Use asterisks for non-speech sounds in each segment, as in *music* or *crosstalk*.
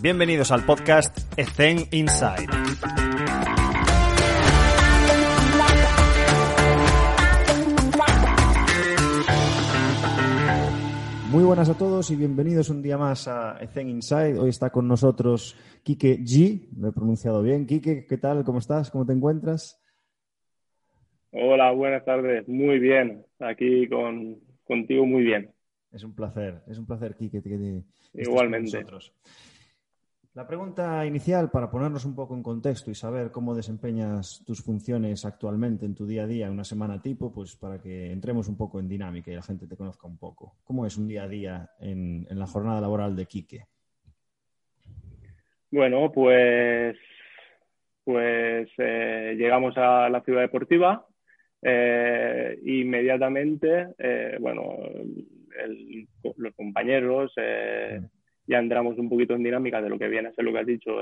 Bienvenidos al podcast Ethen Inside. Muy buenas a todos y bienvenidos un día más a Ethen Inside. Hoy está con nosotros Kike G, lo he pronunciado bien. Kike, ¿qué tal? ¿Cómo estás? ¿Cómo te encuentras? Hola, buenas tardes. Muy bien. Aquí con, contigo muy bien. Es un placer, es un placer, Kike. Que Igualmente. La pregunta inicial, para ponernos un poco en contexto y saber cómo desempeñas tus funciones actualmente en tu día a día, en una semana tipo, pues para que entremos un poco en dinámica y la gente te conozca un poco. ¿Cómo es un día a día en, la jornada laboral de Quique? Bueno, pues, pues eh, llegamos a la ciudad deportiva. Eh, inmediatamente, eh, bueno, los compañeros ya entramos un poquito en dinámica de lo que viene a ser lo que has dicho,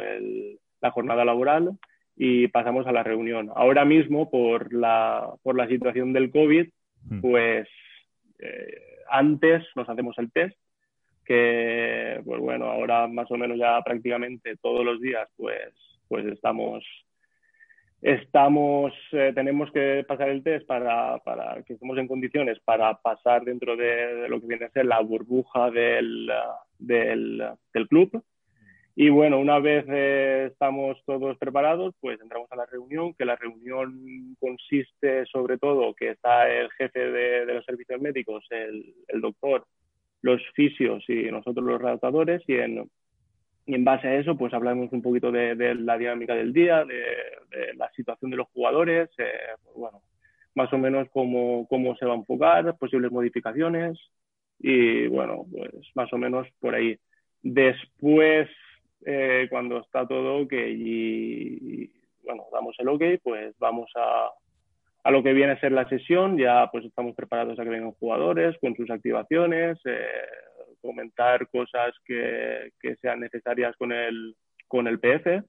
la jornada laboral y pasamos a la reunión. Ahora mismo, por la, por la situación del COVID, hmm. pues eh, antes nos hacemos el test, que pues bueno, ahora más o menos ya prácticamente todos los días pues, pues estamos estamos, eh, tenemos que pasar el test para, para, que estemos en condiciones para pasar dentro de, lo que viene a ser la burbuja del, del, club. Y bueno, una vez eh, estamos todos preparados, pues entramos a la reunión, que la reunión consiste sobre todo que está el jefe de, los servicios médicos, el, doctor, los fisios y nosotros los redactadores, y en, y en base a eso, pues hablamos un poquito de, la dinámica del día, de, la situación de los jugadores, eh, pues bueno, más o menos cómo, cómo se va a enfocar, posibles modificaciones y bueno, pues más o menos por ahí. Después, eh, cuando está todo ok y, bueno, damos el ok, pues vamos a, a lo que viene a ser la sesión, ya pues estamos preparados a que vengan jugadores con sus activaciones, eh, comentar cosas que, sean necesarias con el, con el PF,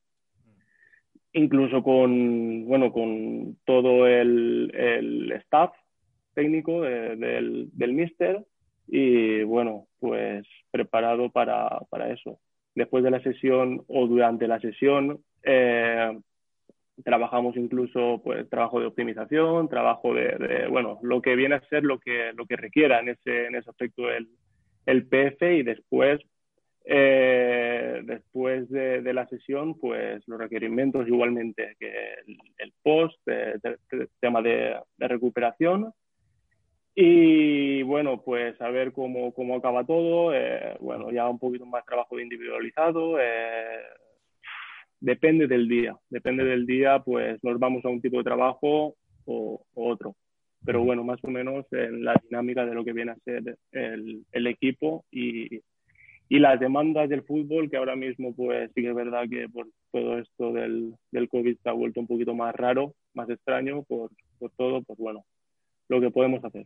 incluso con, bueno, con todo el, el staff técnico del, del Mister y bueno, pues preparado para, para, eso. Después de la sesión o durante la sesión eh, trabajamos incluso pues trabajo de optimización, trabajo de, bueno, lo que viene a ser lo que, lo que requiera en ese, en ese aspecto el, el PF y después, eh, después de, la sesión, pues los requerimientos igualmente que el, post, el tema de, recuperación. Y bueno, pues a ver cómo, cómo acaba todo. Eh, bueno, ya un poquito más trabajo individualizado. Eh, depende del día. Depende del día, pues nos vamos a un tipo de trabajo o otro pero bueno, más o menos en la dinámica de lo que viene a ser el, el equipo y, y, las demandas del fútbol, que ahora mismo pues sí que es verdad que por todo esto del, del COVID se ha vuelto un poquito más raro, más extraño, por, por todo, pues bueno, lo que podemos hacer.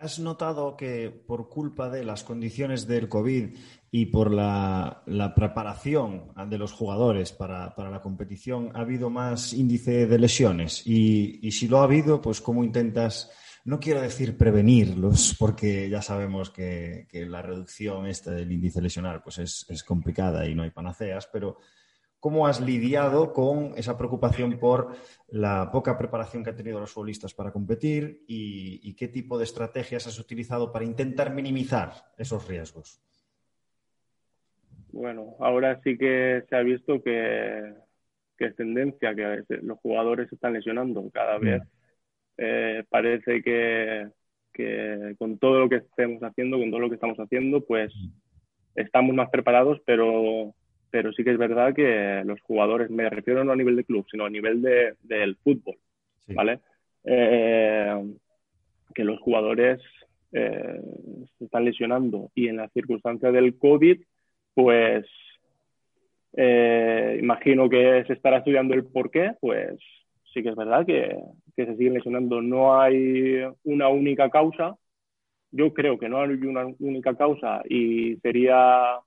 ¿Has notado que por culpa de las condiciones del COVID y por la, preparación de los jugadores para, la competición ha habido más índice de lesiones? Y, si lo ha habido, pues ¿cómo intentas, no quiero decir prevenirlos, porque ya sabemos que, la reducción esta del índice lesional pues es, es complicada y no hay panaceas, pero ¿Cómo has lidiado con esa preocupación por la poca preparación que han tenido los futbolistas para competir y, qué tipo de estrategias has utilizado para intentar minimizar esos riesgos? Bueno, ahora sí que se ha visto que, es tendencia, que los jugadores se están lesionando cada mm. vez. Eh, parece que, que con todo lo que estemos haciendo, con todo lo que estamos haciendo, pues mm. estamos más preparados, pero pero sí que es verdad que los jugadores, me refiero no a nivel de club, sino a nivel de, del fútbol, ¿vale? Eh, que los jugadores eh, se están lesionando y en las circunstancias del COVID, pues eh, imagino que se estará estudiando el por qué, pues sí que es verdad que, que se siguen lesionando. No hay una única causa. Yo creo que no hay una única causa y sería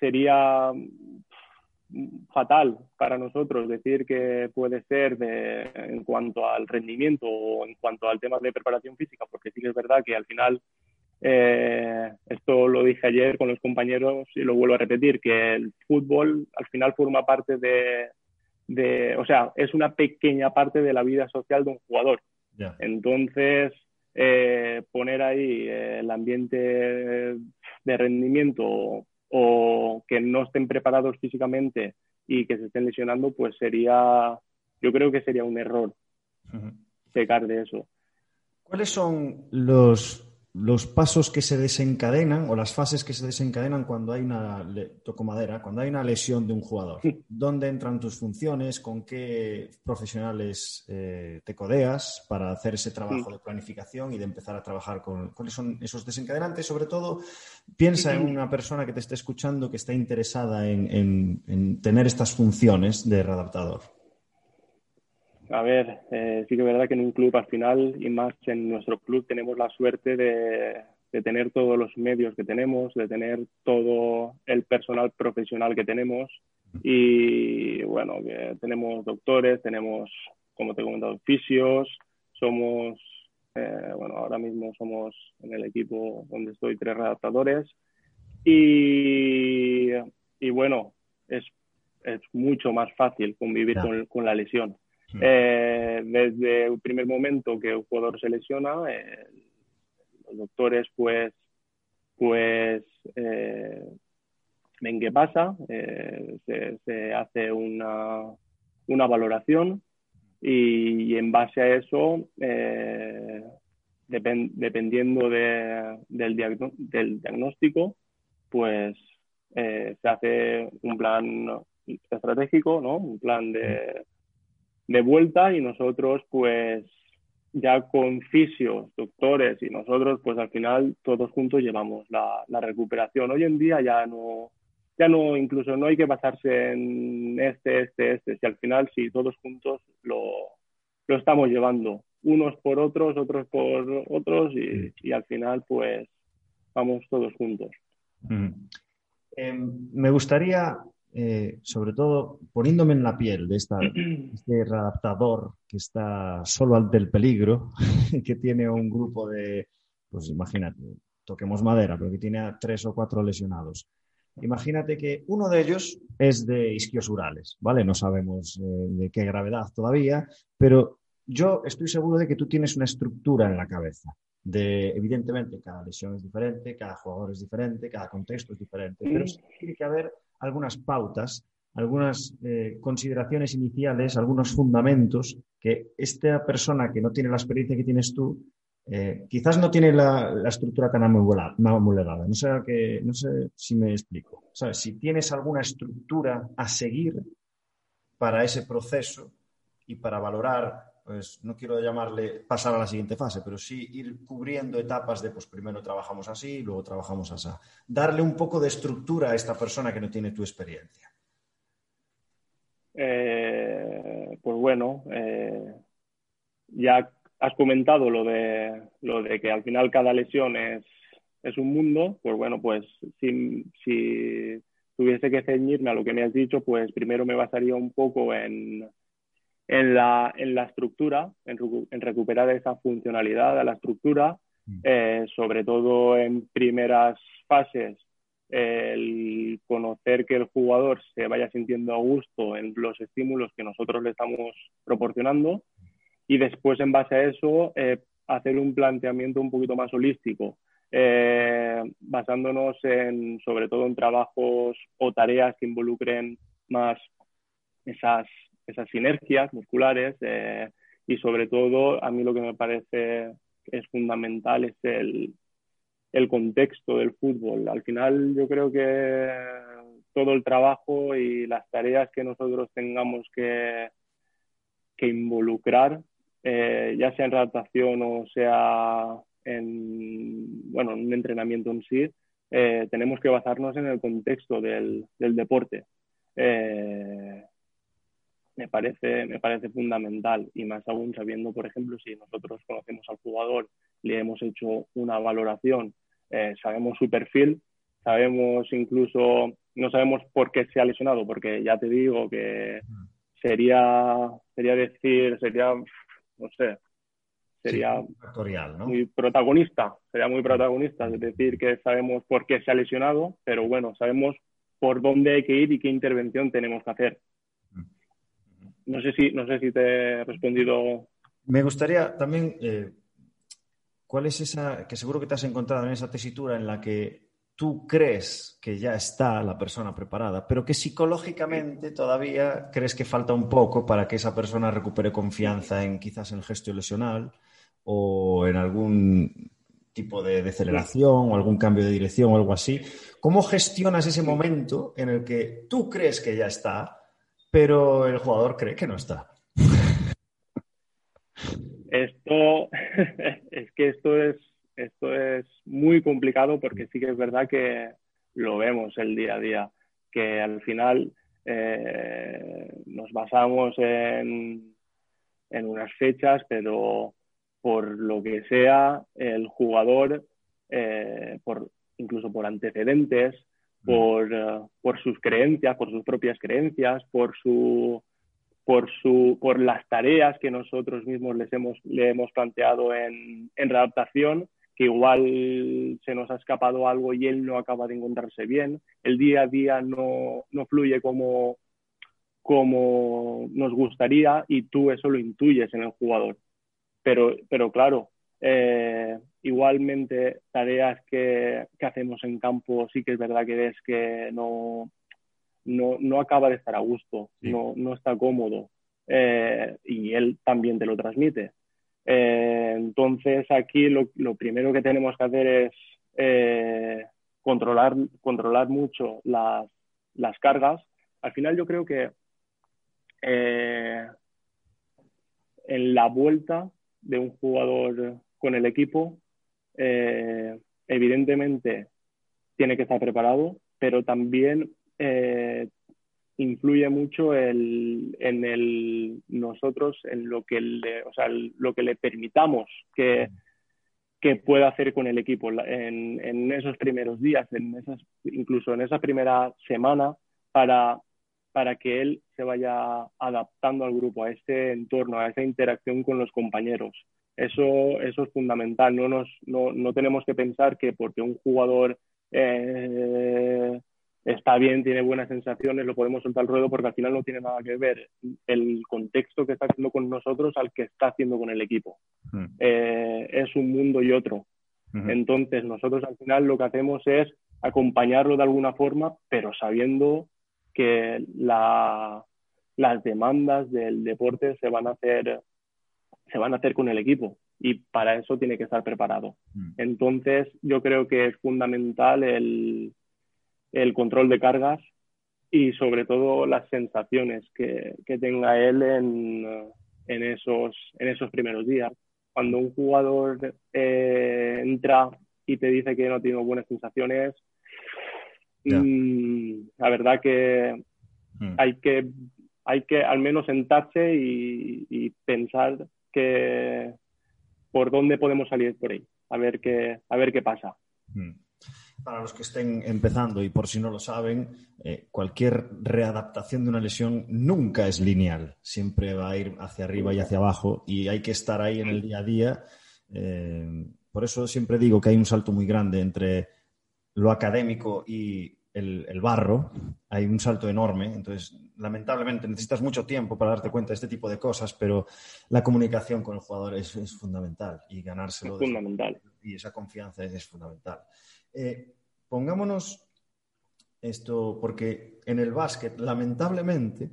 sería fatal para nosotros decir que puede ser de, en cuanto al rendimiento o en cuanto al tema de preparación física, porque sí que es verdad que al final eh, esto lo dije ayer con los compañeros y lo vuelvo a repetir, que el fútbol al final forma parte de, de o sea, es una pequeña parte de la vida social de un jugador. Entonces, eh, poner ahí el ambiente de rendimiento o, que no estén preparados físicamente y que se estén lesionando, pues sería, yo creo que sería un error pecar de eso. ¿Cuáles son los los pasos que se desencadenan o las fases que se desencadenan cuando hay una toco madera, cuando hay una lesión de un jugador. ¿Dónde entran tus funciones? ¿Con qué profesionales eh, te codeas para hacer ese trabajo de planificación y de empezar a trabajar con cuáles son esos desencadenantes? Sobre todo, piensa en una persona que te esté escuchando que está interesada en tener estas funciones de readaptador. A ver, eh, sí que es verdad que en un club al final, y más en nuestro club, tenemos la suerte de, tener todos los medios que tenemos, de tener todo el personal profesional que tenemos. Y bueno, que tenemos doctores, tenemos, como te he comentado, fisios, somos, eh, bueno, ahora mismo somos en el equipo donde estoy tres redactadores. Y, y bueno, es, es mucho más fácil convivir con, con la lesión. Eh, desde el primer momento que un jugador se lesiona, eh, los doctores pues, pues eh, ven qué pasa, se, hace una, una valoración y, en base a eso, dependiendo del, del, diagnóstico, pues se hace un plan estratégico, ¿no? un plan de de vuelta y nosotros pues ya con fisios, doctores y nosotros pues al final todos juntos llevamos la, recuperación. Hoy en día ya no, ya no, incluso no hay que basarse en este, este, este, si al final si todos juntos lo, lo estamos llevando, unos por otros, otros por otros y, y al final pues vamos todos juntos. Em, me gustaría eh, sobre todo poniéndome en la piel de esta, *clears throat* este readaptador que está solo ante el peligro, *laughs* que tiene un grupo de, pues imagínate, toquemos madera, pero que tiene a tres o cuatro lesionados. Imagínate que uno de ellos es de isquiosurales, ¿vale? No sabemos eh, de qué gravedad todavía, pero yo estoy seguro de que tú tienes una estructura en la cabeza. De, evidentemente, cada lesión es diferente, cada jugador es diferente, cada contexto es diferente, pero tiene que haber algunas pautas, algunas eh, consideraciones iniciales, algunos fundamentos que esta persona que no tiene la experiencia que tienes tú, eh, quizás no tiene la, estructura tan amulada. No sé, que, no sé si me explico. si tienes alguna estructura a seguir para ese proceso y para valorar pues no quiero llamarle pasar a la siguiente fase, pero sí ir cubriendo etapas de, pues primero trabajamos así, luego trabajamos así. Darle un poco de estructura a esta persona que no tiene tu experiencia. Eh, pues bueno, eh, ya has comentado lo de, lo de que al final cada lesión es, es un mundo, pues bueno, pues si, si tuviese que ceñirme a lo que me has dicho, pues primero me basaría un poco en en la, en la estructura, en, recuperar esa funcionalidad de la estructura, mm. eh, sobre todo en primeras fases, el conocer que el jugador se vaya sintiendo a gusto en los estímulos que nosotros le estamos proporcionando y después en base a eso eh, hacer un planteamiento un poquito más holístico, eh, basándonos en sobre todo en trabajos o tareas que involucren más esas esas sinergias musculares eh, y sobre todo a mí lo que me parece es fundamental es el, el contexto del fútbol. Al final yo creo que todo el trabajo y las tareas que nosotros tengamos que, que involucrar, eh, ya sea en redactación o sea en, bueno, en un entrenamiento en sí, eh, tenemos que basarnos en el contexto del, del deporte me parece, me parece fundamental y más aún sabiendo, por ejemplo, si nosotros conocemos al jugador, le hemos hecho una valoración, eh, sabemos su perfil, sabemos incluso, no sabemos por qué se ha lesionado, porque ya te digo que sería, sería decir, sería, no sé, sería muy protagonista, sería muy protagonista, es decir, que sabemos por qué se ha lesionado, pero bueno, sabemos por dónde hay que ir y qué intervención tenemos que hacer. No sé si, no sé si te he respondido. Me gustaría también, eh, ¿cuál es esa, que seguro que te has encontrado en esa tesitura en la que tú crees que ya está la persona preparada, pero que psicológicamente todavía crees que falta un poco para que esa persona recupere confianza en quizás en el gesto lesional o en algún tipo de deceleración o algún cambio de dirección o algo así. ¿Cómo gestionas ese momento en el que tú crees que ya está, pero el jugador cree que no está? Esto *laughs* es que esto es esto es muy complicado porque sí que es verdad que lo vemos el día a día, que al final eh, nos basamos en, en unas fechas, pero por lo que sea, el jugador, eh, por, incluso por antecedentes. Por, eh, por, sus creencias, por sus propias creencias, por las tareas que nosotros mismos les hemos le hemos planteado en, en readaptación que igual se nos ha escapado algo y él no acaba de encontrarse bien, el día a día no, no fluye como, como nos gustaría y tú eso lo intuyes en el jugador. Pero, pero claro, eh, igualmente tareas que, que, hacemos en campo sí que es verdad que ves que no, no, no acaba de estar a gusto, no, no está cómodo eh, y él también te lo transmite. Eh, entonces aquí lo, primero que tenemos que hacer es eh, controlar, controlar mucho las, las, cargas. Al final yo creo que en la vuelta de un jugador con el equipo, evidentemente tiene que estar preparado, pero también influye mucho en nosotros, en lo que le, o sea, lo que le permitamos que, que pueda hacer con el equipo en, en esos primeros días, en esas, incluso en esa primera semana, para, para que él se vaya adaptando al grupo, a ese entorno, a esa interacción con los compañeros. Eso, eso es fundamental. No, nos, no, no tenemos que pensar que porque un jugador eh, está bien, tiene buenas sensaciones, lo podemos soltar al ruedo porque al final no tiene nada que ver el contexto que está haciendo con nosotros al que está haciendo con el equipo. Hmm. Eh, es un mundo y otro. Entonces, nosotros al final lo que hacemos es acompañarlo de alguna forma, pero sabiendo que las demandas del deporte se van a hacer se van a hacer con el equipo y para eso tiene que estar preparado. Hmm. Entonces, yo creo que es fundamental el, el control de cargas y sobre todo las sensaciones que, tenga él en, en, esos, en esos primeros días. Cuando un jugador eh, entra y te dice que no tiene buenas sensaciones, mm, la verdad que hmm. hay que hay que al menos sentarse y, pensar que por dónde podemos salir por ahí, a ver qué, a ver qué pasa. Hmm. Para los que estén empezando y por si no lo saben, eh, cualquier readaptación de una lesión nunca es lineal, siempre va a ir hacia arriba y hacia abajo y hay que estar ahí en el día a día. Eh, por eso siempre digo que hay un salto muy grande entre lo académico y el, barro, hay un salto enorme, entonces lamentablemente necesitas mucho tiempo para darte cuenta de este tipo de cosas, pero la comunicación con el jugador es, fundamental y ganárselo. Es fundamental. y esa confianza es fundamental. Eh, pongámonos esto, porque en el básquet, lamentablemente,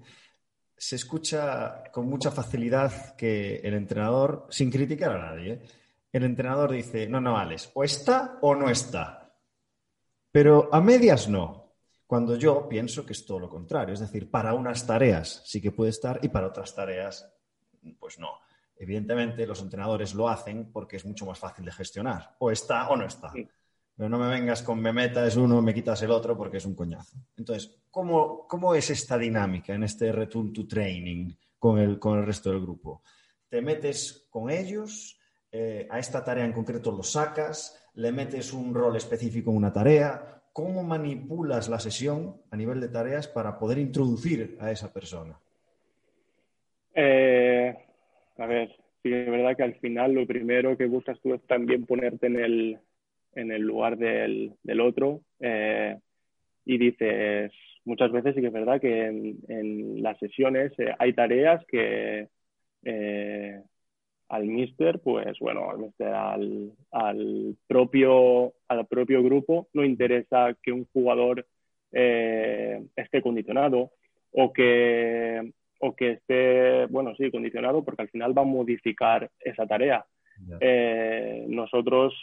se escucha con mucha facilidad que el entrenador, sin criticar a nadie, el entrenador dice, no, no, Alex, o está o no está. Pero a medias no. Cuando yo pienso que es todo lo contrario. Es decir, para unas tareas sí que puede estar y para otras tareas, pues no. Evidentemente, los entrenadores lo hacen porque es mucho más fácil de gestionar. O está o no está. Pero no me vengas con me metas uno, me quitas el otro porque es un coñazo. Entonces, ¿cómo, cómo es esta dinámica en este return to training con el, con el resto del grupo? ¿Te metes con ellos? Eh, ¿A esta tarea en concreto lo sacas? ¿Le metes un rol específico en una tarea? ¿Cómo manipulas la sesión a nivel de tareas para poder introducir a esa persona? Eh, a ver, sí es verdad que al final lo primero que buscas tú es también ponerte en el, en el lugar del, del otro eh, y dices, muchas veces sí que es verdad que en, las sesiones eh, hay tareas que al mister, pues bueno, al mister, al, al, propio, al propio grupo no interesa que un jugador esté condicionado o que o que esté, bueno, sí, condicionado, porque al final va a modificar esa tarea. Eh, nosotros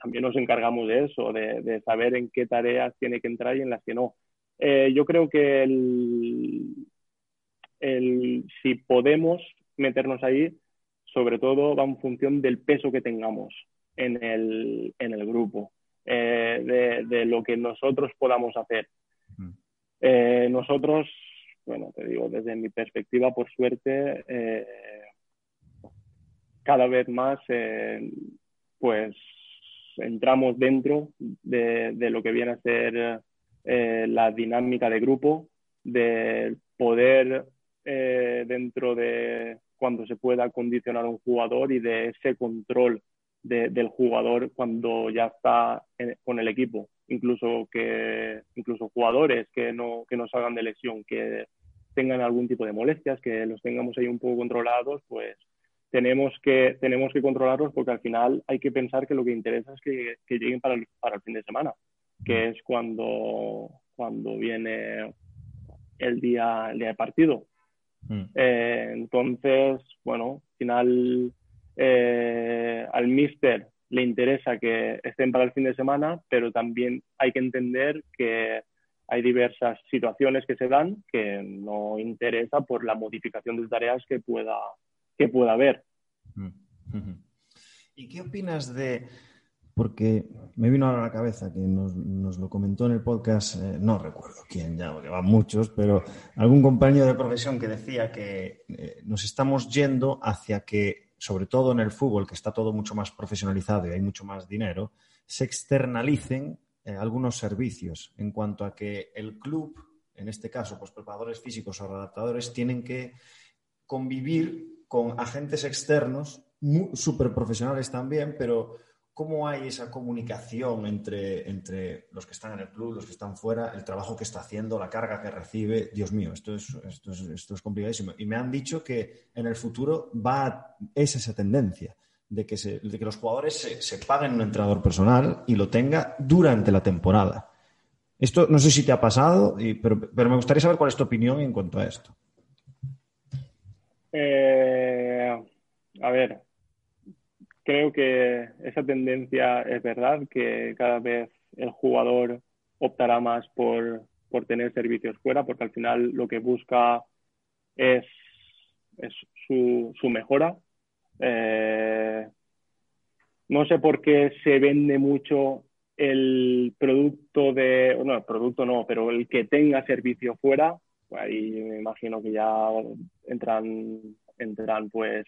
también nos encargamos de eso, de, saber en qué tareas tiene que entrar y en las que no. Eh, yo creo que el, el, si podemos meternos ahí, sobre todo va en función del peso que tengamos en el, en el grupo, eh, de, de, lo que nosotros podamos hacer. nosotros bueno, te digo, desde mi perspectiva, por suerte, eh, cada vez más, eh, pues, entramos dentro de, lo que viene a ser eh, la dinámica de grupo, de poder dentro de cuando se pueda condicionar un jugador y de ese control del jugador cuando ya está con el equipo incluso que incluso jugadores que no, que no salgan de lesión, que tengan algún tipo de molestias, que los tengamos ahí un poco controlados, pues tenemos que, tenemos que controlarlos porque al final hay que pensar que lo que interesa es que, que lleguen para el, para el fin de semana, que es cuando, cuando viene el día, el día de partido. Mm. Eh, entonces, bueno, al final eh, al mister le interesa que estén para el fin de semana, pero también hay que entender que hay diversas situaciones que se dan que no interesa por la modificación de tareas que pueda, que pueda haber. Mm, *laughs* ¿Y qué opinas de, porque me vino a la cabeza que nos, lo comentó en el podcast, eh, no recuerdo quién ya, porque van muchos, pero algún compañero de profesión que decía que eh, nos estamos yendo hacia que sobre todo en el fútbol, que está todo mucho más profesionalizado y hay mucho más dinero, se externalicen eh, algunos servicios en cuanto a que el club, en este caso, pues preparadores físicos o adaptadores, tienen que convivir con agentes externos, súper profesionales también, pero ¿Cómo hay esa comunicación entre, entre los que están en el club, los que están fuera, el trabajo que está haciendo, la carga que recibe? Dios mío, esto es, esto es, esto es complicadísimo. Y me han dicho que en el futuro va es esa tendencia de que, se, de que los jugadores se, paguen un entrenador personal y lo tenga durante la temporada. Esto no sé si te ha pasado, pero, pero, me gustaría saber cuál es tu opinión en cuanto a esto. Eh, a ver, creo que esa tendencia es verdad, que cada vez el jugador optará más por, por tener servicios fuera, porque al final lo que busca es, es su, su, mejora. Eh, no sé por qué se vende mucho el producto de, no, el producto no, pero el que tenga servicio fuera, ahí me imagino que ya entran, entran pues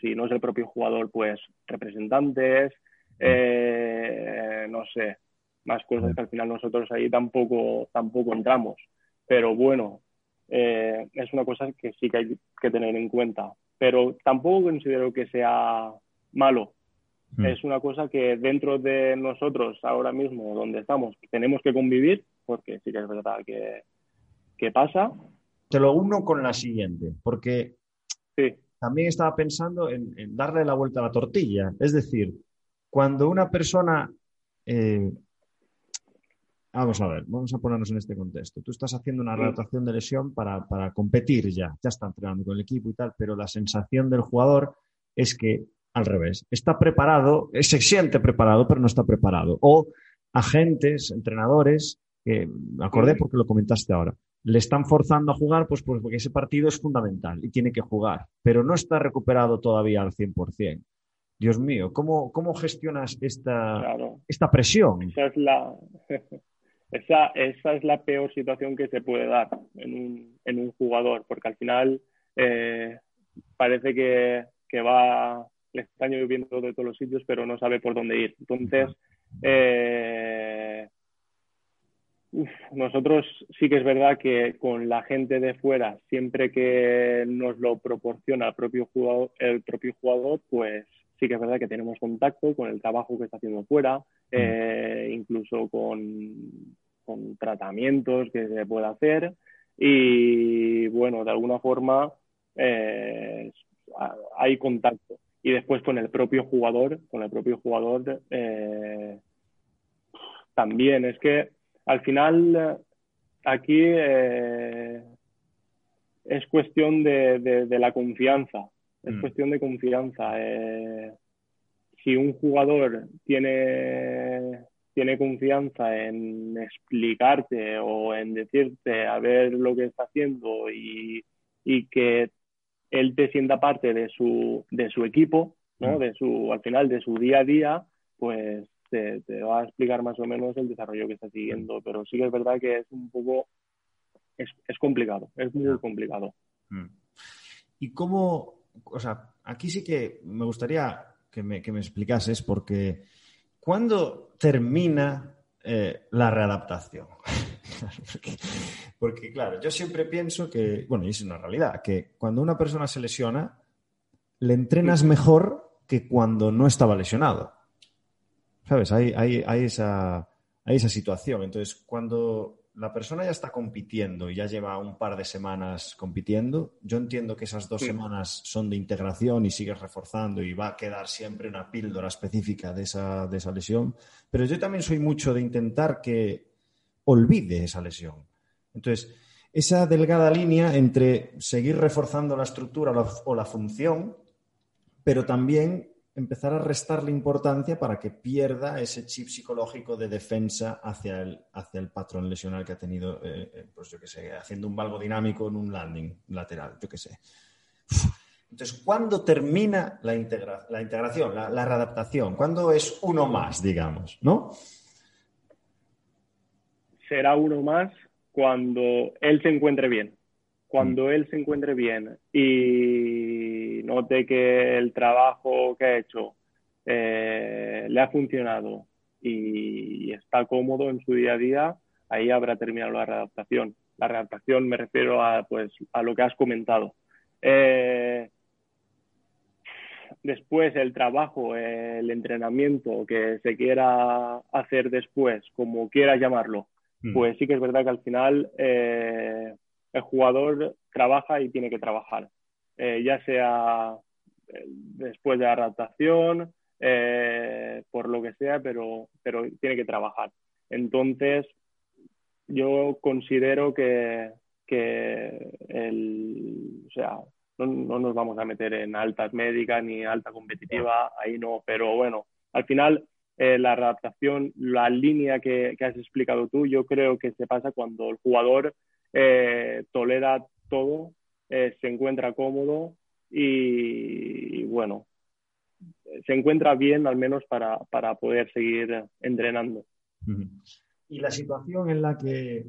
si no es el propio jugador, pues representantes, eh, no sé, más cosas que al final nosotros ahí tampoco, tampoco entramos. Pero bueno, eh, es una cosa que sí que hay que tener en cuenta. Pero tampoco considero que sea malo. Mm. Es una cosa que dentro de nosotros, ahora mismo, donde estamos, tenemos que convivir, porque sí que es verdad que, que pasa. Te lo uno con la siguiente, porque sí también estaba pensando en, darle la vuelta a la tortilla. Es decir, cuando una persona... Eh, vamos a ver, vamos a ponernos en este contexto. Tú estás haciendo una rotación de lesión para, competir ya, ya está entrenando con el equipo y tal, pero la sensación del jugador es que al revés, está preparado, se siente preparado, pero no está preparado. O agentes, entrenadores, que me acordé porque lo comentaste ahora, le están forzando a jugar, pues, pues, porque ese partido es fundamental y tiene que jugar, pero no está recuperado todavía al 100%. Dios mío, ¿cómo, cómo gestionas esta, esta presión? Esa es, la, *laughs* esa, esa es la peor situación que se puede dar en un, en un jugador, porque al final eh, parece que, que, va, le está lloviendo de todos los sitios, pero no sabe por dónde ir. Entonces, eh, nosotros sí que es verdad que con la gente de fuera, siempre que nos lo proporciona el propio jugador, el propio jugador pues sí que es verdad que tenemos contacto con el trabajo que está haciendo fuera, mm. eh, incluso con, tratamientos que se puede hacer y bueno, de alguna forma eh, hay contacto. Y después con el propio jugador, con el propio jugador eh, también. Es que al final aquí es cuestión de, la confianza es mm. cuestión de confianza. Eh, si un jugador tiene, tiene confianza en explicarte o en decirte a ver lo que está haciendo y, que él te sienta parte de su, de su equipo, ¿no? Mm. de su, al final de su día a día, pues te, va a explicar más o menos el desarrollo que está siguiendo. Mm. Pero sí que es verdad que es un poco, es, es complicado, es muy complicado. ¿Y cómo, o sea, aquí sí que me gustaría que me, que me explicases porque ¿cuándo termina eh, la readaptación? *laughs* porque, claro, yo siempre pienso que, bueno, y es una realidad, que cuando una persona se lesiona, le entrenas mejor que cuando no estaba lesionado. ¿Sabes? Hay, hay, esa, hay esa situación. Entonces, cuando la persona ya está compitiendo y ya lleva un par de semanas compitiendo, yo entiendo que esas dos semanas son de integración y sigues reforzando y va a quedar siempre una píldora específica de esa, de esa lesión, pero yo también soy mucho de intentar que olvide esa lesión. Entonces, esa delgada línea entre seguir reforzando la estructura o la función, pero también empezar a restarle importancia para que pierda ese chip psicológico de defensa hacia el, hacia el patrón lesional que ha tenido, eh, eh, pues yo qué sé, haciendo un valgo dinámico en un landing lateral, yo qué sé. Entonces, ¿cuándo termina la, la integración, la, la, readaptación? ¿Cuándo es uno más, digamos, no? Será uno más cuando él se encuentre bien. Cuando mm. él se encuentre bien y note que el trabajo que ha hecho eh, le ha funcionado y está cómodo en su día a día, ahí habrá terminado la readaptación. La readaptación me refiero a, pues, a lo que has comentado. Eh, después el trabajo, el entrenamiento que se quiera hacer después, como quieras llamarlo, mm. pues sí que es verdad que al final eh, el jugador trabaja y tiene que trabajar. Eh, ya sea eh, después de la adaptación, eh, por lo que sea, pero, pero tiene que trabajar. Entonces, yo considero que, que el, o sea, no, no, nos vamos a meter en altas médicas ni alta competitiva, ahí no, pero bueno, al final la adaptación, la línea que, que, has explicado tú, yo creo que se pasa cuando el jugador tolera todo eh, se encuentra cómodo y, bueno, se encuentra bien al menos para, poder seguir entrenando. Y la situación en la que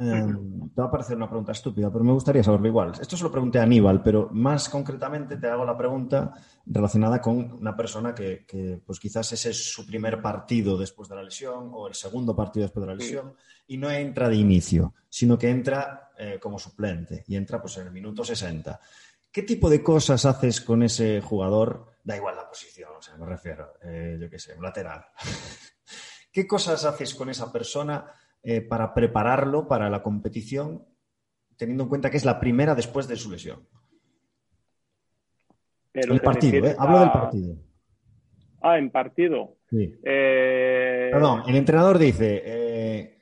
em, te va a parecer una pregunta estúpida, pero me gustaría saberlo igual. Esto se lo pregunté a Aníbal, pero más concretamente te hago la pregunta relacionada con una persona que, pues quizás ese es su primer partido después de la lesión o el segundo partido después de la lesión y no entra de inicio, sino que entra eh, como suplente y entra pues en el minuto 60. ¿Qué tipo de cosas haces con ese jugador? Da igual la posición, o sea, me refiero, eh, yo qué sé, un lateral. *laughs* ¿Qué cosas haces con esa persona eh, para prepararlo para la competición, teniendo en cuenta que es la primera después de su lesión? el partido, ¿eh? Hablo del partido. Ah, en partido. Sí. Perdón, el entrenador dice,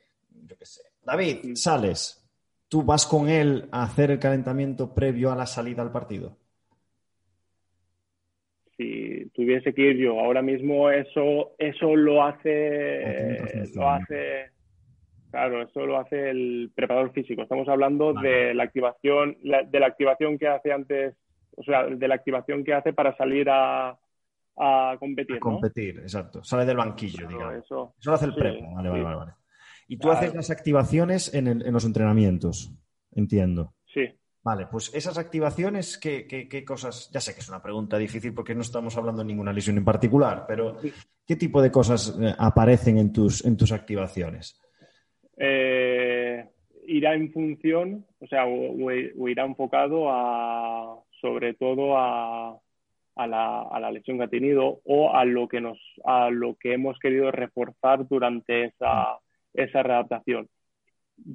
David, sales. ¿Tú vas con él a hacer el calentamiento previo a la salida al partido? Si tuviese que ir yo ahora mismo, eso, eso lo hace, lo hace, claro, eso lo hace el preparador físico. Estamos hablando de la activación, de la activación que hace antes, o sea, de la activación que hace para salir a, competir. A competir, exacto. Sale del banquillo, digamos. Eso, lo hace el prepo. Vale, vale, vale. Y tú haces las activaciones en, los entrenamientos, entiendo. Sí. Vale, pues esas activaciones, ¿qué, cosas? Ya sé que es una pregunta difícil porque no estamos hablando de ninguna lesión en particular, pero ¿qué tipo de cosas eh, aparecen en tus, en tus activaciones? Eh, irá en función, o sea, o, irá enfocado a, sobre todo a, la, lesión que ha tenido o a lo que nos, a lo que hemos querido reforzar durante esa, esa readaptación.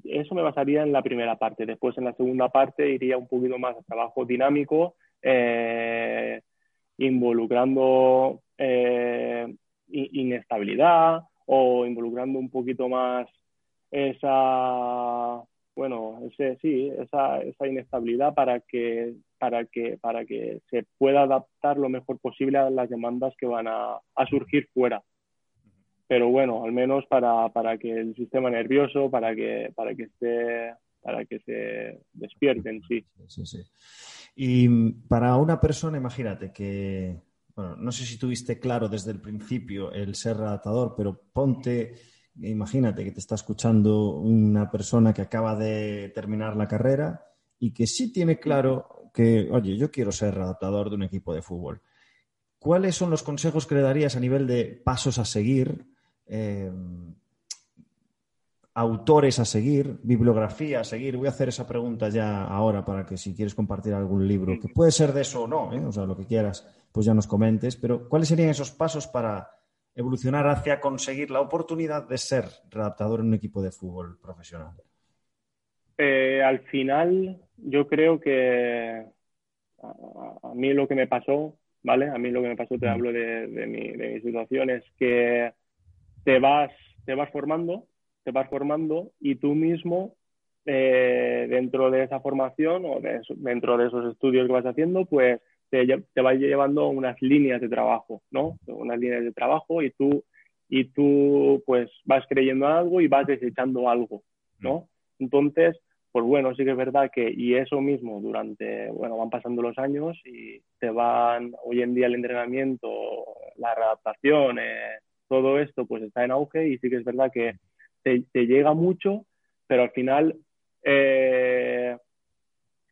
Eso me basaría en la primera parte. Después, en la segunda parte, iría un poquito más a trabajo dinámico, eh, involucrando eh, inestabilidad o involucrando un poquito más esa bueno ese sí esa, esa inestabilidad para que para que para que se pueda adaptar lo mejor posible a las demandas que van a, a surgir fuera pero bueno al menos para, para que el sistema nervioso para que para que esté para que se despierten sí. sí, sí. Y para una persona, imagínate que, bueno, no sé si tuviste claro desde el principio el ser adaptador, pero ponte, imagínate que te está escuchando una persona que acaba de terminar la carrera y que sí tiene claro que, oye, yo quiero ser adaptador de un equipo de fútbol. ¿Cuáles son los consejos que le darías a nivel de pasos a seguir? Eh, autores a seguir, bibliografía a seguir. Voy a hacer esa pregunta ya ahora para que si quieres compartir algún libro, que puede ser de eso o no, ¿eh? o sea, lo que quieras, pues ya nos comentes, pero ¿cuáles serían esos pasos para evolucionar hacia conseguir la oportunidad de ser redactador en un equipo de fútbol profesional? Eh, al final, yo creo que a, mí lo que me pasó, ¿vale? A mí lo que me pasó, te mm. hablo de, mi, de mi situación, es que te vas, te vas formando, te vas formando y tú mismo, eh, dentro de esa formación o dentro de esos estudios que vas haciendo, pues te, te vas llevando unas líneas de trabajo, ¿no? Unas líneas de trabajo y tú, y tú pues vas creyendo algo y vas desechando algo, ¿no? Mm. Entonces, pues bueno, sí que es verdad que, y eso mismo durante, bueno, van pasando los años y te van, hoy en día el entrenamiento, la readaptación, eh, todo esto pues está en auge y sí que es verdad que te, llega mucho, pero al final eh,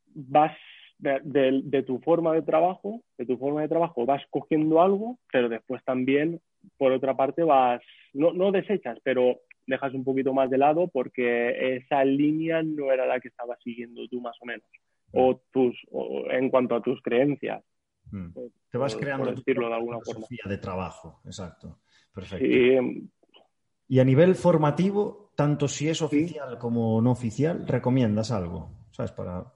vas de, tu forma de trabajo, de tu forma de trabajo vas cogiendo algo, pero después también, por otra parte, vas, no, no desechas, pero dejas un poquito más de lado porque esa línea no era la que estabas siguiendo tú más o menos, o tus, en cuanto a tus creencias. Mm. Te vas creando decirlo de alguna forma. de trabajo, exacto. Perfecto. Y a nivel formativo, tanto si es oficial como no oficial, ¿recomiendas algo? ¿Sabes? Para...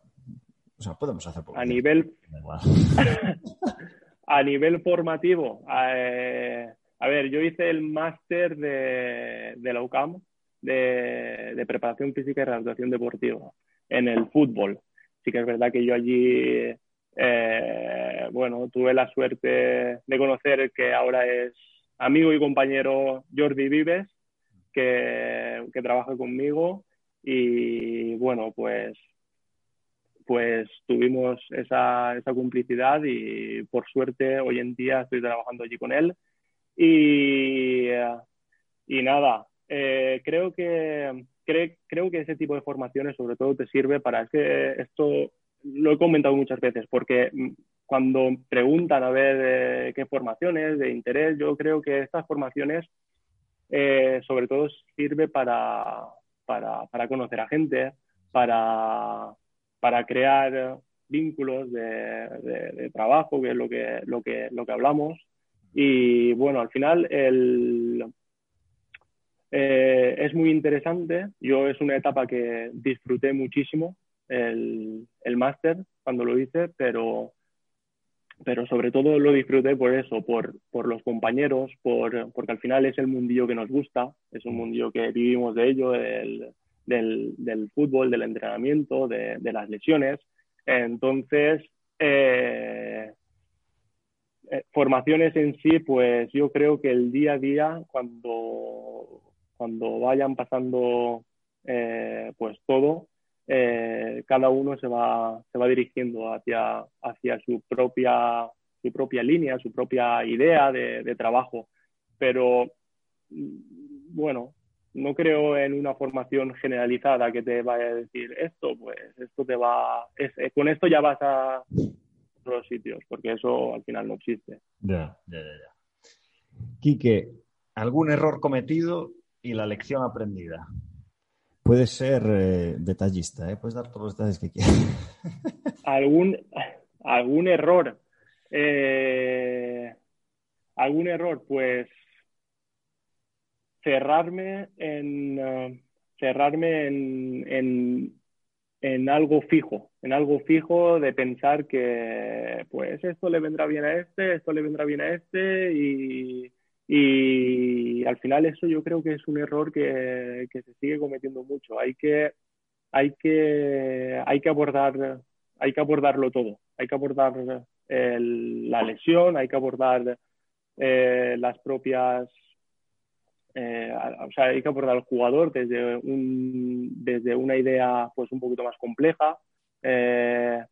O sea, podemos hacer A nivel... *laughs* *laughs* a nivel formativo, eh, a ver, yo hice el máster de, de, la UCAM de, preparación física y rehabilitación deportiva en el fútbol. Sí que es verdad que yo allí, eh, bueno, tuve la suerte de conocer que ahora es amigo y compañero Jordi Vives, que, trabaja conmigo. Y bueno, pues pues tuvimos esa, esa complicidad y por suerte hoy en día estoy trabajando allí con él. Y, y nada, eh, creo, que, creo que ese tipo de formaciones sobre todo te sirve para, es que esto lo he comentado muchas veces, porque cuando preguntan a ver eh, qué formaciones de interés, yo creo que estas formaciones eh, sobre todo sirve para, para, conocer a gente, para, para crear vínculos de, trabajo, que es lo que, lo, que, lo que hablamos. Y bueno, al final el, eh, es muy interesante. Yo es una etapa que disfruté muchísimo el, el máster cuando lo hice, pero pero sobre todo lo disfruté por eso, por, por los compañeros, por, porque al final es el mundillo que nos gusta, es un mundillo que vivimos de ello, del, del, fútbol, del entrenamiento, de, de las lesiones. Entonces, eh, eh, formaciones en sí, pues yo creo que el día a día, cuando, cuando vayan pasando eh, pues todo, cada uno se va, se va dirigiendo hacia, hacia su, propia, su propia línea, su propia idea de, trabajo. Pero, mm, bueno, no creo en una formación generalizada que te vaya a decir esto, pues esto te va, eh, con esto ya vas a otros sitios, porque eso al final no existe. Ya, ya, ya, ya. Quique, ¿algún error cometido y la lección aprendida? puedes ser eh, detallista, ¿eh? puedes dar todos los detalles que quieras. *laughs* ¿Algún, algún error? Eh, ¿Algún error? Pues cerrarme en, eh, cerrarme en, en, algo fijo, en algo fijo de pensar que pues esto le vendrá bien a este, esto le vendrá bien a este y, y al final eso yo creo que es un error que, se sigue cometiendo mucho. Hay que, hay que, hay que abordar, hay que abordarlo todo. Hay que abordar la lesión, hay que abordar eh, las propias eh, o sea, hay que abordar al jugador desde, un, desde una idea pues un poquito más compleja eh,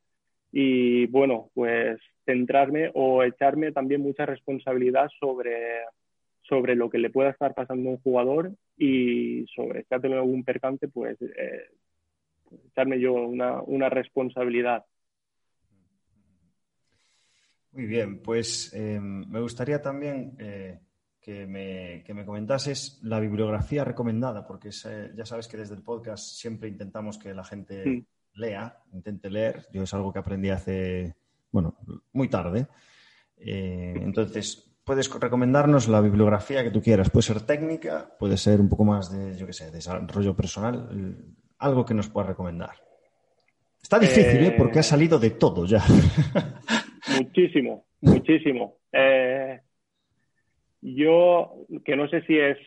y bueno, pues centrarme o echarme también mucha responsabilidad sobre, sobre lo que le pueda estar pasando a un jugador y sobre si ha tenido algún percance, pues eh, echarme yo una, una, responsabilidad. Muy bien, pues me gustaría también que me, que me comentases la bibliografía recomendada, porque ya sabes que desde el podcast siempre intentamos que la gente lea, intente leer. Yo es algo que aprendí hace, bueno, muy tarde. Eh, entonces, puedes recomendarnos la bibliografía que tú quieras. Puede ser técnica, puede ser un poco más de, yo qué sé, desarrollo personal, algo que nos puedas recomendar. Está difícil, ¿eh? Porque ha salido de todo ya. *laughs* Muchísimo, muchísimo. Eh, yo, que no sé si es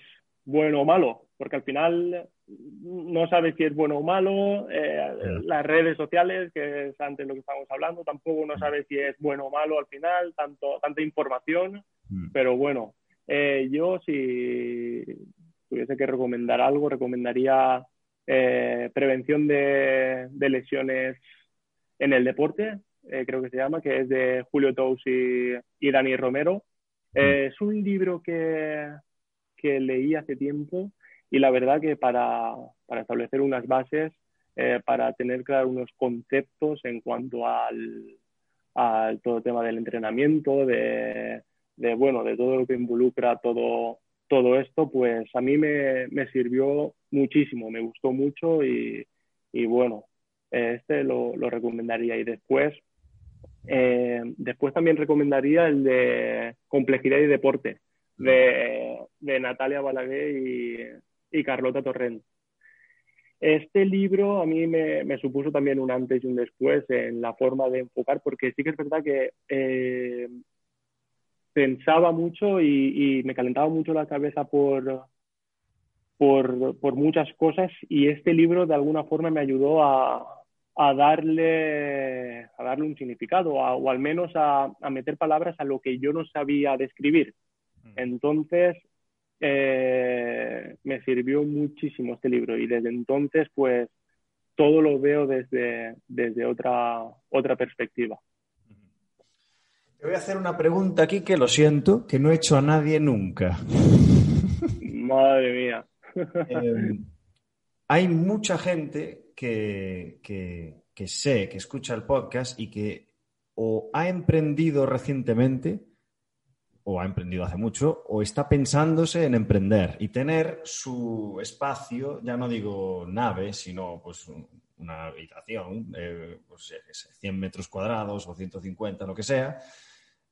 bueno o malo, porque al final no sabes si es bueno o malo. Eh, las redes sociales, que es antes lo que estábamos hablando, tampoco no sabes si es bueno o malo al final, tanto, tanta información. Mm. Pero bueno, eh, yo si tuviese que recomendar algo, recomendaría eh, prevención de, lesiones en el deporte, creo que se llama, que es de Julio Tous y Dani Romero. Mm. Eh, es un libro que, que, leí hace tiempo y la verdad que para, para establecer unas bases, eh, para tener claro unos conceptos en cuanto al, al todo el tema del entrenamiento, de, de, bueno, de todo lo que involucra todo, todo esto, pues a mí me, me sirvió muchísimo, me gustó mucho y, y bueno, este lo, lo recomendaría. Y después, eh, después también recomendaría el de Complejidad y Deporte, de, Natalia Balaguer y, Carlota Torrent. Este libro a mí me, supuso también un antes y un después en la forma de enfocar, porque sí que es verdad que eh, pensaba mucho y, me calentaba mucho la cabeza por, por, por, muchas cosas y este libro de alguna forma me ayudó a, a darle, a darle un significado o al menos a, meter palabras a lo que yo no sabía describir. Mm. Entonces, eh, me sirvió muchísimo este libro y desde entonces, pues, todo lo veo desde, desde otra, otra perspectiva. Te voy a hacer una pregunta aquí que lo siento, que no he hecho a nadie nunca. Madre mía. *laughs* Eh, hay mucha gente que, sé, que escucha el podcast y que o ha emprendido recientemente o ha emprendido hace mucho, o está pensándose en emprender y tener su espacio, ya no digo nave, sino pues una habitación, eh, pues, 100 metros cuadrados o 150, lo que sea,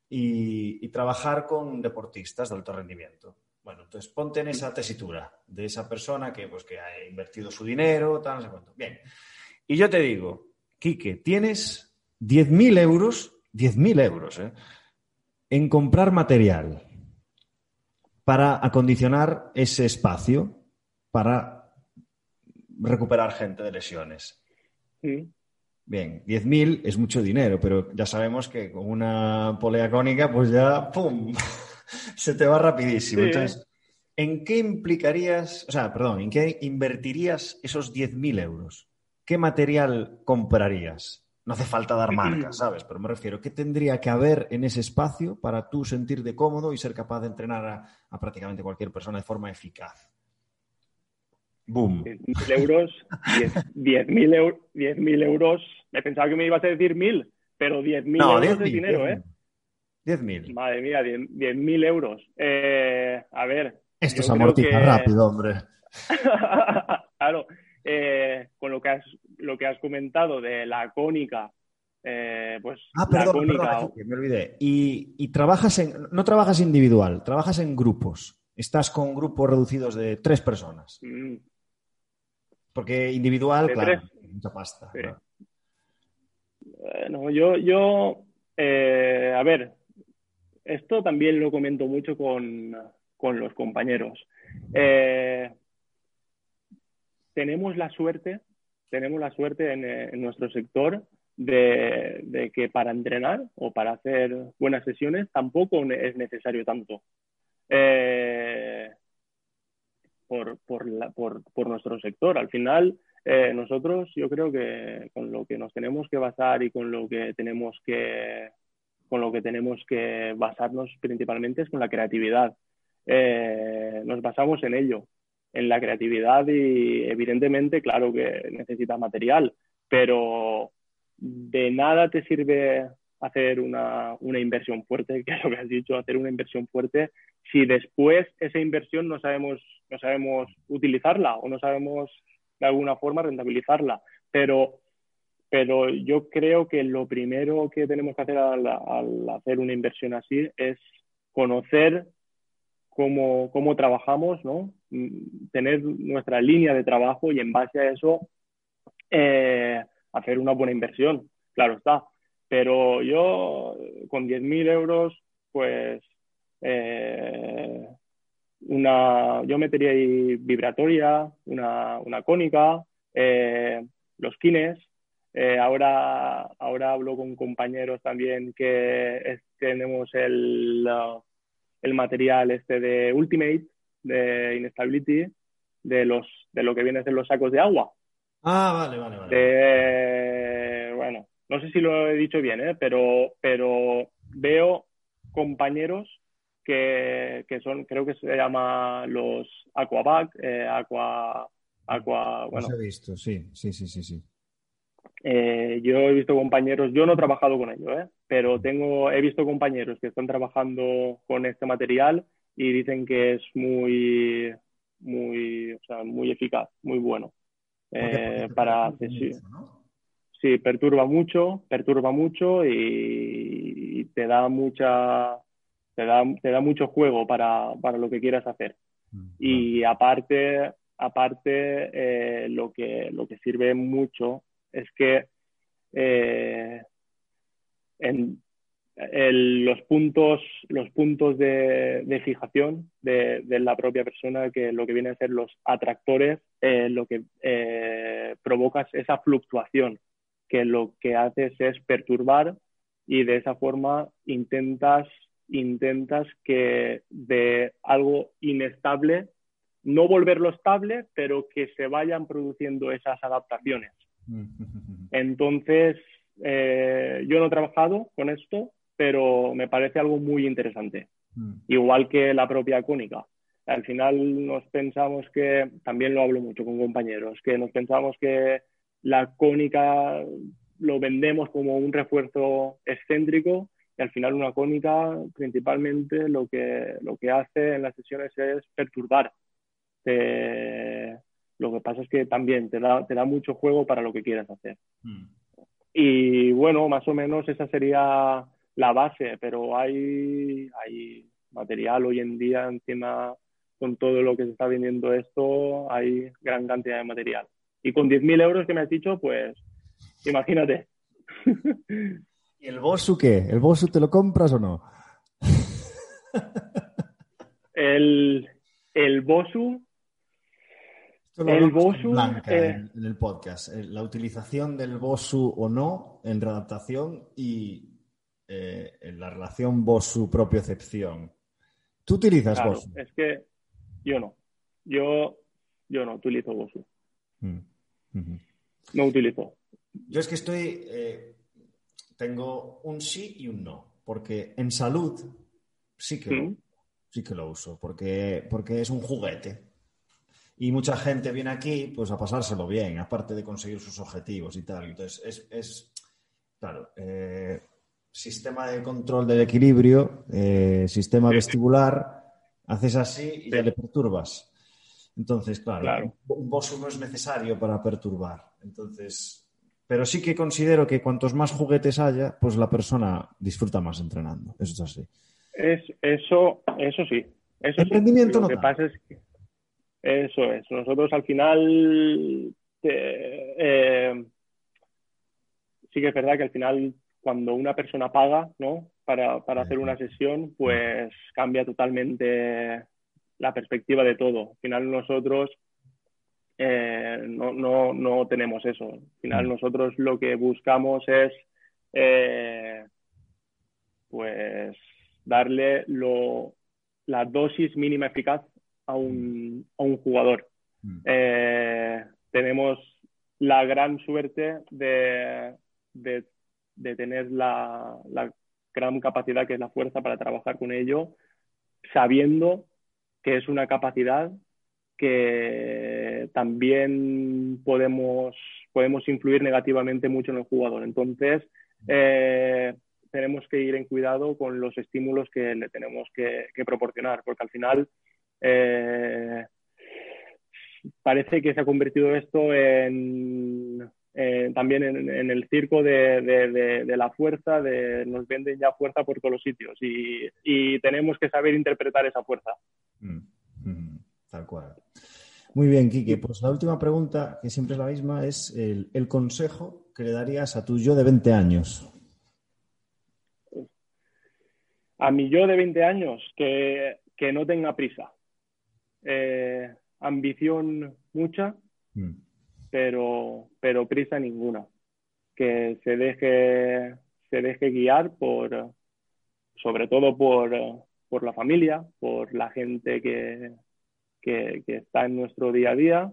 y, trabajar con deportistas de alto rendimiento. Bueno, entonces ponte en esa tesitura de esa persona que, pues, que ha invertido su dinero, tal, no sé cuánto. Bien. Y yo te digo, Quique, tienes 10.000 euros, 10.000 euros, ¿eh? en comprar material para acondicionar ese espacio para recuperar gente de lesiones. Sí. Bien, 10.000 es mucho dinero, pero ya sabemos que con una polea cónica, pues ya, ¡pum! *laughs* se te va rapidísimo. Entonces, ¿en qué implicarías, o sea, perdón, en qué invertirías esos 10.000 euros? ¿Qué material comprarías? No hace falta dar *clears throat* marcas, ¿sabes? Pero me refiero, ¿qué tendría que haber en ese espacio para tú sentirte cómodo y ser capaz de entrenar a, prácticamente cualquier persona de forma eficaz? Boom. 10.000 euros, 10.000 euros, 10 euros, me pensaba que me ibas a decir 1.000, pero 10.000 euros es dinero, ¿eh? 10.000. Madre mía, 10.000 euros. Eh, a ver. Esto se amortiza rápido, hombre. *laughs* claro, eh, con lo que has, lo que has comentado de la cónica, eh, pues ah, perdón, me olvidé. Y, trabajas en, no trabajas individual, trabajas en grupos. Estás con grupos reducidos de tres personas. Mm. Porque individual, claro, mucha pasta. Bueno, yo, yo a ver, esto también lo comento mucho con, los compañeros. Eh, tenemos la suerte, tenemos la suerte en, nuestro sector de, que para entrenar o para hacer buenas sesiones tampoco es necesario tanto. Eh, por, por, nuestro sector. Al final, eh, nosotros yo creo que con lo que nos tenemos que basar y con lo que tenemos que con lo que tenemos que basarnos principalmente es con la creatividad. Eh, nos basamos en ello, en la creatividad y evidentemente, claro que necesitas material, pero de nada te sirve hacer una, una, inversión fuerte, *laughs* que es lo que has dicho, hacer una inversión fuerte, si después esa inversión no sabemos, no sabemos utilizarla o no sabemos de alguna forma rentabilizarla. Pero pero yo creo que lo primero que tenemos que hacer al, hacer una inversión así es conocer cómo, cómo, trabajamos, ¿no? Mm, tener nuestra línea de trabajo y en base a eso eh, hacer una buena inversión, claro está. Pero yo con 10.000 euros, pues eh, una, yo metería ahí vibratoria, una, una cónica, eh, los kines, eh, ahora, ahora hablo con compañeros también que tenemos el, el material este de Ultimate, de Instability, de, los, de lo que viene a ser los sacos de agua. Ah, vale, vale, vale. bueno, no sé si lo he dicho bien, ¿eh? pero, pero veo compañeros que, que, son, creo que se llama los Aquabac, eh, Aqua, Aqua, bueno. Los he visto, sí, sí, sí, sí, sí. Eh, yo he visto compañeros, yo no he trabajado con ello, ¿eh? pero tengo, he visto compañeros que están trabajando con este material y dicen que es muy, muy, o sea, muy eficaz, muy bueno. Eh, para sí, sí, perturba mucho, perturba mucho y, te da mucha, te da, te da mucho juego para, para lo que quieras hacer. Mm, y aparte, aparte lo que lo que sirve mucho es que eh, en los puntos, los puntos de, fijación de, la propia persona, que lo que viene a ser los atractores, eh, lo que eh, provoca es esa fluctuación, que lo que haces es perturbar y de esa forma intentas, intentas que de algo inestable, no volverlo estable, pero que se vayan produciendo esas adaptaciones. Entonces, eh, yo no he trabajado con esto, pero me parece algo muy interesante, mm. igual que la propia cónica. Al final nos pensamos que, también lo hablo mucho con compañeros, que nos pensamos que la cónica lo vendemos como un refuerzo excéntrico y al final una cónica principalmente lo que, lo que hace en las sesiones es perturbar. Lo que pasa es que también te da, te da mucho juego para lo que quieras hacer. Mm. Y bueno, más o menos esa sería la base, pero hay, hay material hoy en día encima con todo lo que se está vendiendo esto, hay gran cantidad de material. Y con 10.000 euros que me has dicho, pues imagínate. ¿Y el Bosu qué? ¿El Bosu te lo compras o no? el, el Bosu el Bosu. Eh, en, el podcast. Eh, la utilización del Bosu o no en readaptación y eh, en la relación Bosu-propiocepción. ¿Tú utilizas claro, Bosu? Es que yo no. Yo, yo no utilizo Bosu. Mm, no utilizo. Yo es que estoy. tengo un sí y un no. Porque en salud sí que, lo, sí que lo uso. Porque, porque es un juguete y mucha gente viene aquí pues a pasárselo bien, aparte de conseguir sus objetivos y tal. Entonces, es, es claro, eh, sistema de control del equilibrio, eh, sistema vestibular, haces así y ya le perturbas. Entonces, claro, un boss no es necesario para perturbar. Entonces, pero sí que considero que cuantos más juguetes haya, pues la persona disfruta más entrenando. Eso es así. Es, eso, eso sí. Eso Emprendimiento Lo que pasa es que eso es. Nosotros al final eh, sí que es verdad que al final cuando una persona paga, ¿no? Para, para hacer una sesión, pues cambia totalmente la perspectiva de todo. Al final nosotros eh, no, no, no, tenemos eso. Al final nosotros lo que buscamos es eh, pues darle lo, la dosis mínima eficaz a un, a un jugador. Mm. Eh, tenemos la gran suerte de, de, de tener la, la, gran capacidad que es la fuerza para trabajar con ello, sabiendo que es una capacidad que también podemos, podemos influir negativamente mucho en el jugador. Entonces, eh, tenemos que ir en cuidado con los estímulos que le tenemos que, proporcionar, porque al final eh, parece que se ha convertido esto en, también en, el circo de, la fuerza, de nos venden ya fuerza por todos los sitios y tenemos que saber interpretar esa fuerza. Mm, mm, tal cual. Muy bien, Kike. Pues la última pregunta, que siempre es la misma, es el, consejo que le darías a tu yo de 20 años. A mi yo de 20 años, que, no tenga prisa. Eh, ambición mucha, mm. pero, pero prisa ninguna. Que se deje, se deje guiar por, sobre todo por, por la familia, por la gente que, que, está en nuestro día a día,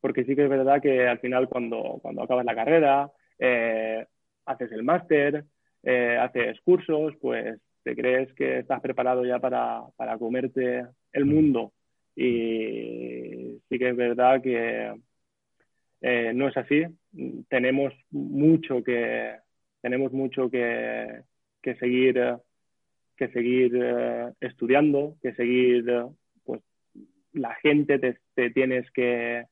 porque sí que es verdad que al final cuando, cuando acabas la carrera, eh, haces el máster, eh, haces cursos, pues te crees que estás preparado ya para, para comerte el mundo. Y sí que es verdad que eh, no es así. Tenemos mucho que, tenemos mucho que, que seguir que seguir eh, estudiando, que seguir, pues la gente te, tienes que,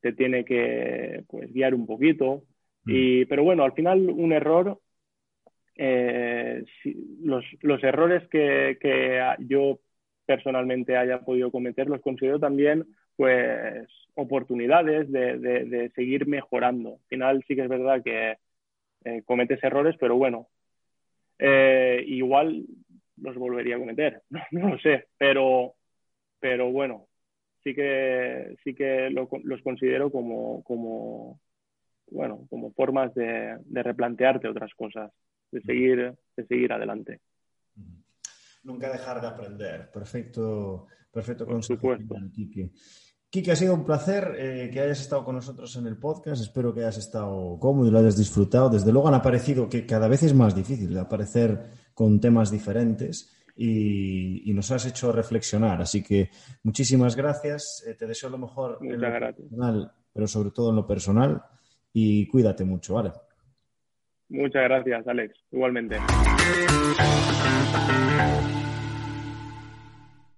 te tiene que pues, guiar un poquito. Mm. Y, pero bueno, al final un error, eh, los, los, errores que, que, yo personalmente haya podido cometer los considero también pues oportunidades de, de, seguir mejorando. Al final sí que es verdad que cometes errores, pero bueno, igual los volvería a cometer. *laughs* No, lo sé, pero, pero bueno, sí que, sí que los considero como, como, bueno, como formas de, replantearte otras cosas, de seguir, de seguir adelante. Nunca dejar de aprender. Perfecto, perfecto consejo. Kiki, ha sido un placer eh, que hayas estado con nosotros en el podcast. Espero que hayas estado cómodo y lo hayas disfrutado. Desde luego han aparecido que cada vez es más difícil aparecer con temas diferentes y, nos has hecho reflexionar. Así que muchísimas gracias. Eh, te deseo lo mejor en lo personal, pero sobre todo en lo personal. Y cuídate mucho, ¿vale? Muchas gracias, Alex. Igualmente.